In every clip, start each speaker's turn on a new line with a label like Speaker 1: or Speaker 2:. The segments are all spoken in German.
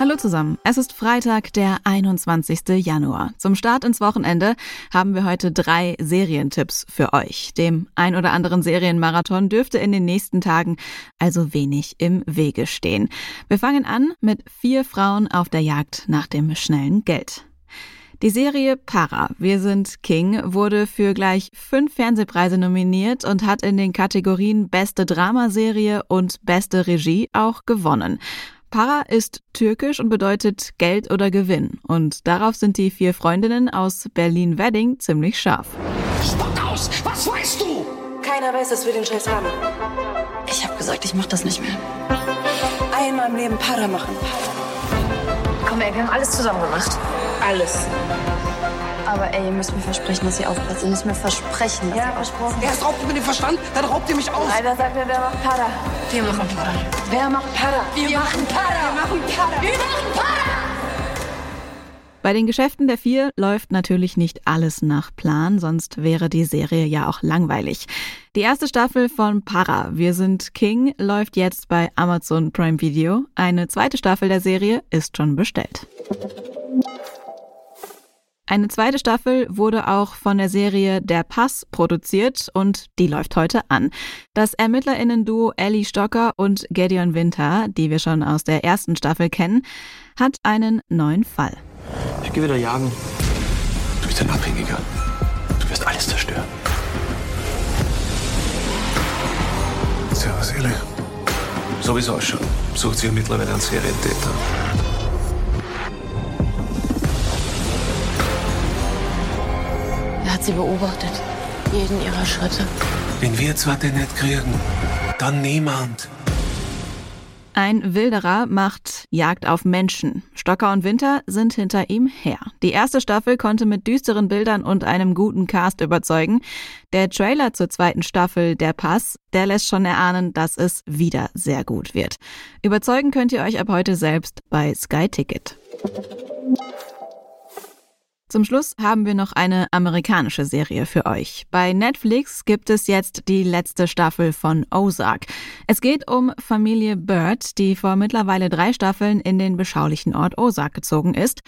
Speaker 1: Hallo zusammen. Es ist Freitag, der 21. Januar. Zum Start ins Wochenende haben wir heute drei Serientipps für euch. Dem ein oder anderen Serienmarathon dürfte in den nächsten Tagen also wenig im Wege stehen. Wir fangen an mit vier Frauen auf der Jagd nach dem schnellen Geld. Die Serie Para, Wir sind King, wurde für gleich fünf Fernsehpreise nominiert und hat in den Kategorien Beste Dramaserie und Beste Regie auch gewonnen. Para ist türkisch und bedeutet Geld oder Gewinn. Und darauf sind die vier Freundinnen aus Berlin-Wedding ziemlich scharf.
Speaker 2: Spuck aus! Was weißt du?
Speaker 3: Keiner weiß, dass wir den Scheiß haben.
Speaker 4: Ich hab gesagt, ich mach das nicht mehr.
Speaker 3: Einmal im Leben Para machen.
Speaker 4: Komm, ey, wir haben alles zusammen gemacht.
Speaker 3: Alles.
Speaker 4: Aber ey, ihr müsst mir versprechen, dass ihr aufpasst. Ihr müsst mir versprechen, dass
Speaker 3: Ja,
Speaker 4: ihr
Speaker 3: versprochen.
Speaker 2: Erst raubt ihr mir den Verstand, dann raubt ihr mich aus.
Speaker 3: Einer sagt mir, wer macht Para?
Speaker 4: Wir machen Para.
Speaker 3: Wer macht Para?
Speaker 4: Wir machen Para.
Speaker 3: Wir machen Para.
Speaker 4: Wir machen Para.
Speaker 1: Bei den Geschäften der vier läuft natürlich nicht alles nach Plan, sonst wäre die Serie ja auch langweilig. Die erste Staffel von Para, Wir sind King, läuft jetzt bei Amazon Prime Video. Eine zweite Staffel der Serie ist schon bestellt. Eine zweite Staffel wurde auch von der Serie Der Pass produziert und die läuft heute an. Das Ermittlerinnen-Duo Ellie Stocker und Gideon Winter, die wir schon aus der ersten Staffel kennen, hat einen neuen Fall.
Speaker 5: Ich gehe wieder jagen.
Speaker 6: Du bist ein Abhängiger. Du wirst alles zerstören.
Speaker 5: Servus, Eli.
Speaker 6: So wie es ausschaut, sucht sie mittlerweile einen Serientäter.
Speaker 4: Hat sie beobachtet. Jeden ihrer Schritte.
Speaker 6: Wenn wir zwar den nicht kriegen, dann niemand.
Speaker 1: Ein Wilderer macht Jagd auf Menschen. Stocker und Winter sind hinter ihm her. Die erste Staffel konnte mit düsteren Bildern und einem guten Cast überzeugen. Der Trailer zur zweiten Staffel, Der Pass, der lässt schon erahnen, dass es wieder sehr gut wird. Überzeugen könnt ihr euch ab heute selbst bei Sky Ticket. Zum Schluss haben wir noch eine amerikanische Serie für euch. Bei Netflix gibt es jetzt die letzte Staffel von Ozark. Es geht um Familie Bird, die vor mittlerweile drei Staffeln in den beschaulichen Ort Ozark gezogen ist.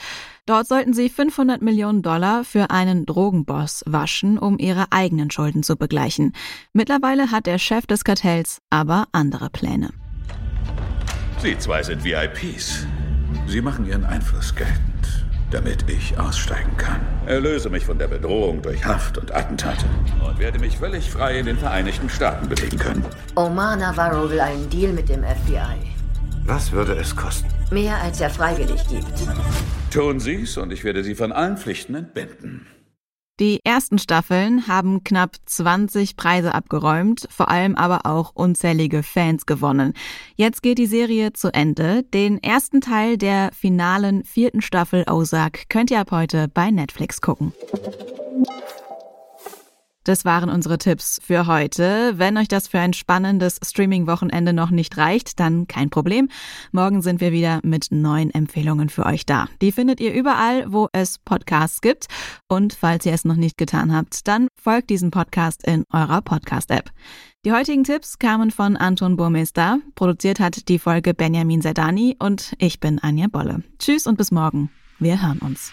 Speaker 1: Dort sollten sie 500 Millionen Dollar für einen Drogenboss waschen, um ihre eigenen Schulden zu begleichen. Mittlerweile hat der Chef des Kartells aber andere Pläne.
Speaker 7: Sie zwei sind VIPs. Sie machen Ihren Einfluss geltend, damit ich aussteigen kann. Erlöse mich von der Bedrohung durch Haft und Attentate und werde mich völlig frei in den Vereinigten Staaten bewegen können.
Speaker 8: Omar Navarro will einen Deal mit dem FBI.
Speaker 5: Was würde es kosten?
Speaker 8: Mehr als er freiwillig gibt.
Speaker 7: Tun Sie's und ich werde Sie von allen Pflichten entbinden.
Speaker 1: Die ersten Staffeln haben knapp 20 Preise abgeräumt, vor allem aber auch unzählige Fans gewonnen. Jetzt geht die Serie zu Ende. Den ersten Teil der finalen vierten Staffel Ozark könnt ihr ab heute bei Netflix gucken. Das waren unsere Tipps für heute. Wenn euch das für ein spannendes Streaming-Wochenende noch nicht reicht, dann kein Problem. Morgen sind wir wieder mit neuen Empfehlungen für euch da. Die findet ihr überall, wo es Podcasts gibt. Und falls ihr es noch nicht getan habt, dann folgt diesem Podcast in eurer Podcast-App. Die heutigen Tipps kamen von Anton Burmester. Produziert hat die Folge Benjamin Zerdani und ich bin Anja Bolle. Tschüss und bis morgen. Wir hören uns.